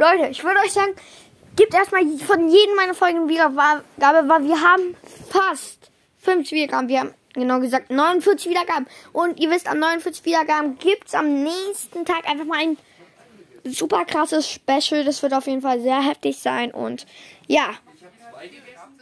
Leute, ich würde euch sagen, gibt erstmal von jedem meiner Folgen Wiedergabe, weil wir haben fast 50 Wiedergaben. Wir haben genau gesagt 49 Wiedergaben. Und ihr wisst, an 49 Wiedergaben gibt's am nächsten Tag einfach mal ein super krasses Special. Das wird auf jeden Fall sehr heftig sein. Und ja,